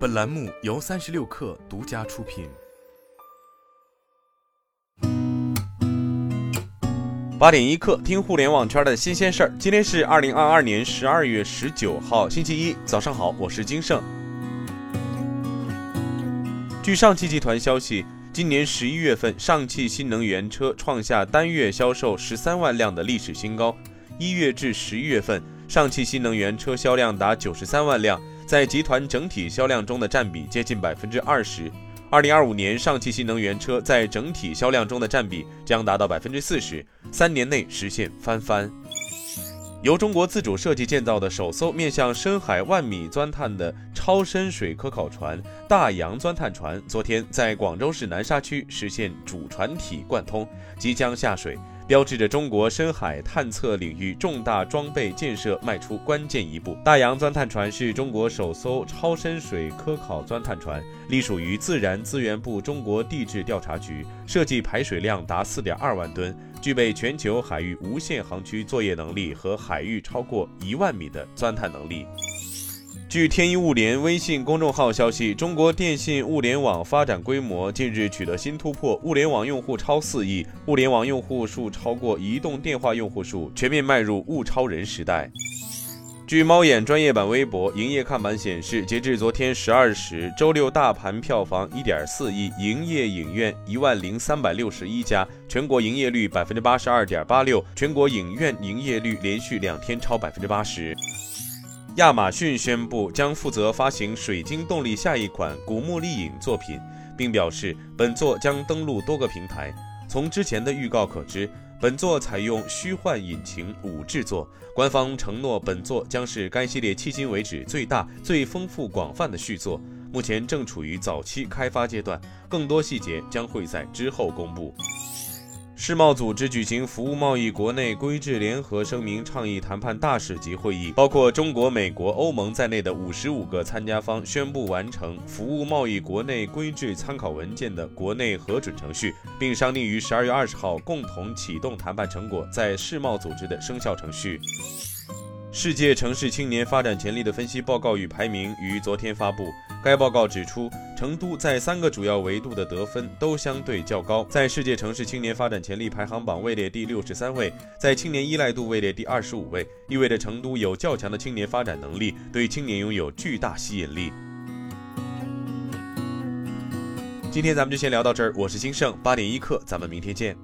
本栏目由三十六氪独家出品。八点一刻，听互联网圈的新鲜事儿。今天是二零二二年十二月十九号，星期一，早上好，我是金盛。据上汽集团消息，今年十一月份，上汽新能源车创下单月销售十三万辆的历史新高。一月至十一月份，上汽新能源车销量达九十三万辆，在集团整体销量中的占比接近百分之二十。二零二五年，上汽新能源车在整体销量中的占比将达到百分之四十，三年内实现翻番。由中国自主设计建造的首艘面向深海万米钻探的超深水科考船“大洋钻探船”昨天在广州市南沙区实现主船体贯通，即将下水。标志着中国深海探测领域重大装备建设迈出关键一步。大洋钻探船是中国首艘超深水科考钻探船，隶属于自然资源部中国地质调查局，设计排水量达四点二万吨，具备全球海域无限航区作业能力和海域超过一万米的钻探能力。据天一物联微信公众号消息，中国电信物联网发展规模近日取得新突破，物联网用户超四亿，物联网用户数超过移动电话用户数，全面迈入物超人时代。据猫眼专业版微博营业看板显示，截至昨天十二时，周六大盘票房一点四亿，营业影院一万零三百六十一家，全国营业率百分之八十二点八六，全国影院营业率连续两天超百分之八十。亚马逊宣布将负责发行水晶动力下一款《古墓丽影》作品，并表示本作将登陆多个平台。从之前的预告可知，本作采用虚幻引擎五制作。官方承诺，本作将是该系列迄今为止最大、最丰富、广泛的续作。目前正处于早期开发阶段，更多细节将会在之后公布。世贸组织举行服务贸易国内规制联合声明倡议谈判大使级会议，包括中国、美国、欧盟在内的五十五个参加方宣布完成服务贸易国内规制参考文件的国内核准程序，并商定于十二月二十号共同启动谈判成果在世贸组织的生效程序。世界城市青年发展潜力的分析报告与排名于昨天发布。该报告指出，成都在三个主要维度的得分都相对较高，在世界城市青年发展潜力排行榜位列第六十三位，在青年依赖度位列第二十五位，意味着成都有较强的青年发展能力，对青年拥有巨大吸引力。今天咱们就先聊到这儿，我是金盛八点一刻，咱们明天见。